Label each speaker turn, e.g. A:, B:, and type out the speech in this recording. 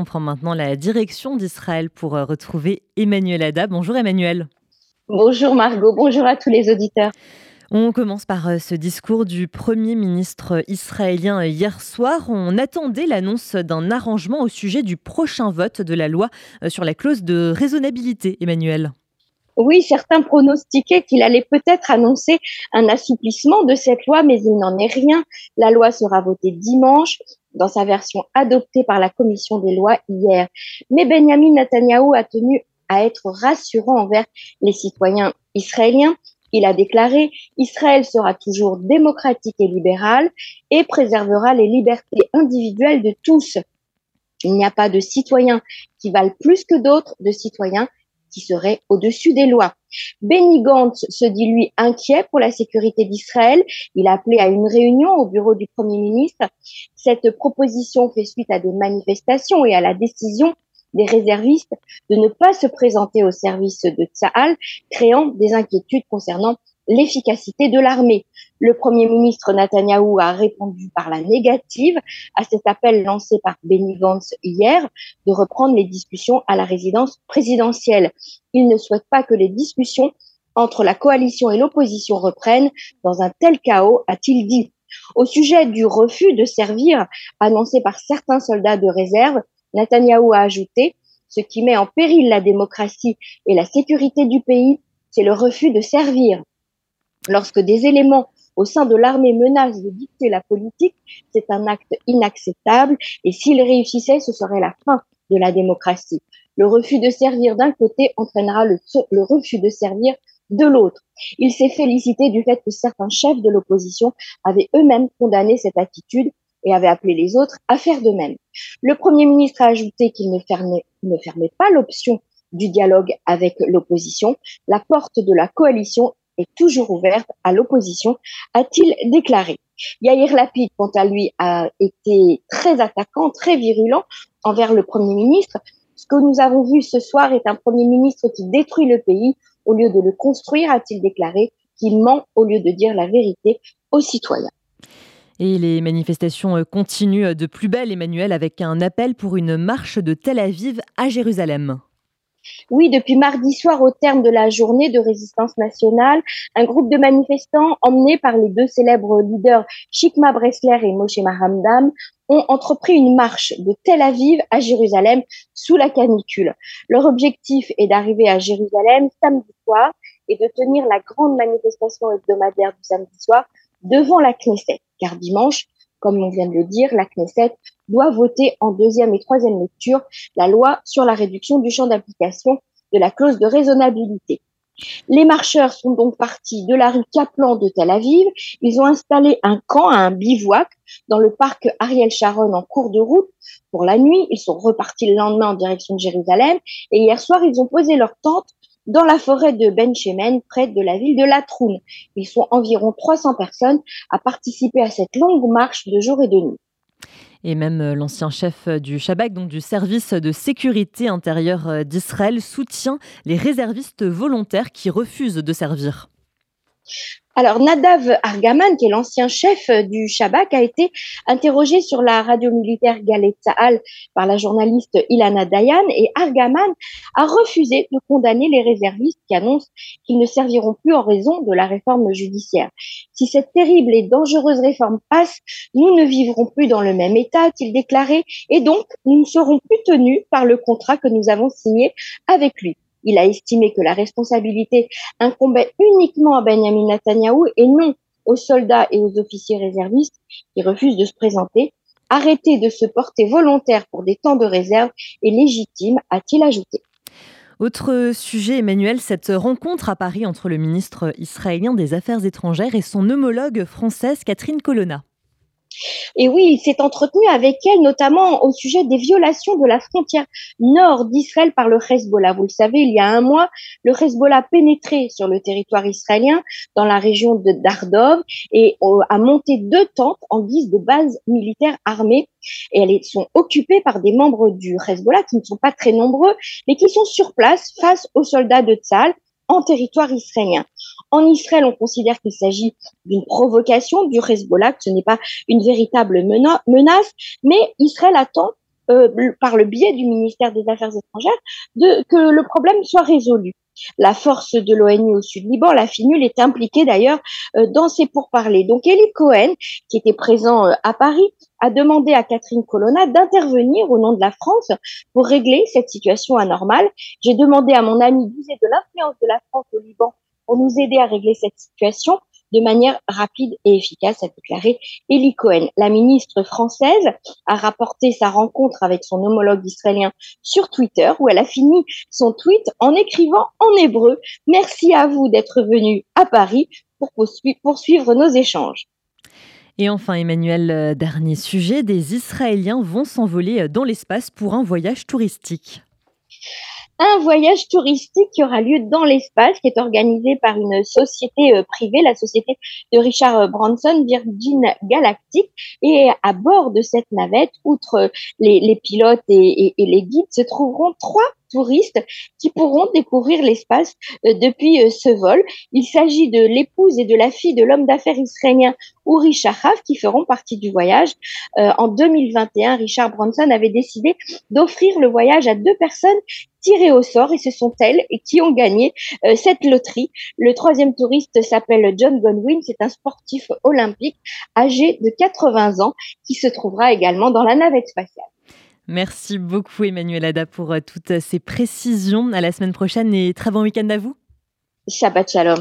A: On prend maintenant la direction d'Israël pour euh, retrouver Emmanuel Ada. Bonjour Emmanuel.
B: Bonjour Margot, bonjour à tous les auditeurs.
A: On commence par euh, ce discours du Premier ministre israélien hier soir. On attendait l'annonce d'un arrangement au sujet du prochain vote de la loi euh, sur la clause de raisonnabilité, Emmanuel.
B: Oui, certains pronostiquaient qu'il allait peut-être annoncer un assouplissement de cette loi, mais il n'en est rien. La loi sera votée dimanche dans sa version adoptée par la commission des lois hier. Mais Benjamin Netanyahu a tenu à être rassurant envers les citoyens israéliens. Il a déclaré Israël sera toujours démocratique et libéral et préservera les libertés individuelles de tous. Il n'y a pas de citoyens qui valent plus que d'autres, de citoyens qui serait au-dessus des lois. Benny Gantz se dit lui inquiet pour la sécurité d'Israël. Il a appelé à une réunion au bureau du Premier ministre. Cette proposition fait suite à des manifestations et à la décision des réservistes de ne pas se présenter au service de Tsahal, créant des inquiétudes concernant l'efficacité de l'armée. Le Premier ministre Netanyahou a répondu par la négative à cet appel lancé par Benny Gantz hier de reprendre les discussions à la résidence présidentielle. Il ne souhaite pas que les discussions entre la coalition et l'opposition reprennent dans un tel chaos, a-t-il dit. Au sujet du refus de servir annoncé par certains soldats de réserve, Netanyahou a ajouté ce qui met en péril la démocratie et la sécurité du pays, c'est le refus de servir. Lorsque des éléments au sein de l'armée menacent de dicter la politique, c'est un acte inacceptable et s'il réussissait, ce serait la fin de la démocratie. Le refus de servir d'un côté entraînera le, le refus de servir de l'autre. Il s'est félicité du fait que certains chefs de l'opposition avaient eux-mêmes condamné cette attitude et avaient appelé les autres à faire de même. Le Premier ministre a ajouté qu'il ne fermait, ne fermait pas l'option du dialogue avec l'opposition. La porte de la coalition est toujours ouverte à l'opposition, a-t-il déclaré. Yair Lapid, quant à lui, a été très attaquant, très virulent envers le Premier ministre. Ce que nous avons vu ce soir est un Premier ministre qui détruit le pays au lieu de le construire, a-t-il déclaré, qui ment au lieu de dire la vérité aux citoyens.
A: Et les manifestations euh, continuent de plus belle, Emmanuel, avec un appel pour une marche de Tel Aviv à Jérusalem.
B: Oui, depuis mardi soir, au terme de la journée de résistance nationale, un groupe de manifestants emmenés par les deux célèbres leaders Shikma Bresler et Moshe Mahamdam ont entrepris une marche de Tel Aviv à Jérusalem sous la canicule. Leur objectif est d'arriver à Jérusalem samedi soir et de tenir la grande manifestation hebdomadaire du samedi soir devant la Knesset, car dimanche, comme on vient de le dire, la Knesset doit voter en deuxième et troisième lecture la loi sur la réduction du champ d'application de la clause de raisonnabilité. Les marcheurs sont donc partis de la rue Kaplan de Tel Aviv. Ils ont installé un camp, un bivouac dans le parc Ariel Sharon en cours de route pour la nuit. Ils sont repartis le lendemain en direction de Jérusalem et hier soir, ils ont posé leur tente dans la forêt de Ben Shemen, près de la ville de Latroun. Ils sont environ 300 personnes à participer à cette longue marche de jour et de nuit.
A: Et même euh, l'ancien chef euh, du Shabak, donc du service de sécurité intérieure euh, d'Israël, soutient les réservistes volontaires qui refusent de servir.
B: Alors, Nadav Argaman, qui est l'ancien chef euh, du Shabak, a été interrogé sur la radio militaire Galet Sahal par la journaliste Ilana Dayan et Argaman a refusé de condamner les réservistes qui annoncent qu'ils ne serviront plus en raison de la réforme judiciaire. Si cette terrible et dangereuse réforme passe, nous ne vivrons plus dans le même état, a-t-il déclaré, et donc nous ne serons plus tenus par le contrat que nous avons signé avec lui. Il a estimé que la responsabilité incombait uniquement à Benjamin Netanyahu et non aux soldats et aux officiers réservistes qui refusent de se présenter. Arrêter de se porter volontaire pour des temps de réserve est légitime, a-t-il ajouté.
A: Autre sujet, Emmanuel, cette rencontre à Paris entre le ministre israélien des Affaires étrangères et son homologue française Catherine Colonna.
B: Et oui, il s'est entretenu avec elle, notamment au sujet des violations de la frontière nord d'Israël par le Hezbollah. Vous le savez, il y a un mois, le Hezbollah pénétré sur le territoire israélien, dans la région de Dardov, et euh, a monté deux tentes en guise de base militaire armée. Et elles sont occupées par des membres du Hezbollah qui ne sont pas très nombreux, mais qui sont sur place face aux soldats de Tzal en territoire israélien. En Israël, on considère qu'il s'agit d'une provocation du Hezbollah, que ce n'est pas une véritable menace, mais Israël attend par le biais du ministère des Affaires étrangères, que le problème soit résolu. La force de l'ONU au Sud-Liban, la FINUL, est impliquée d'ailleurs dans ces pourparlers. Donc Eli Cohen, qui était présent à Paris, a demandé à Catherine Colonna d'intervenir au nom de la France pour régler cette situation anormale. J'ai demandé à mon ami d'user de l'influence de la France au Liban pour nous aider à régler cette situation de manière rapide et efficace, a déclaré Eli Cohen. La ministre française a rapporté sa rencontre avec son homologue israélien sur Twitter, où elle a fini son tweet en écrivant en hébreu Merci à vous d'être venu à Paris pour poursuivre nos échanges.
A: Et enfin, Emmanuel, euh, dernier sujet, des Israéliens vont s'envoler euh, dans l'espace pour un voyage touristique
B: un voyage touristique qui aura lieu dans l'espace, qui est organisé par une société euh, privée, la société de Richard Branson, Virgin Galactic. Et à bord de cette navette, outre les, pilotes et, les guides, se trouveront trois touristes qui pourront découvrir l'espace euh, depuis euh, ce vol. Il s'agit de l'épouse et de la fille de l'homme d'affaires israélien Uri Shahaf qui feront partie du voyage. Euh, en 2021, Richard Branson avait décidé d'offrir le voyage à deux personnes tirées au sort et ce sont elles qui ont gagné cette loterie. Le troisième touriste s'appelle John Godwin, c'est un sportif olympique âgé de 80 ans qui se trouvera également dans la navette spatiale.
A: Merci beaucoup Emmanuel Ada pour euh, toutes ces précisions. À la semaine prochaine et très bon week-end à vous.
B: Shabbat Shalom.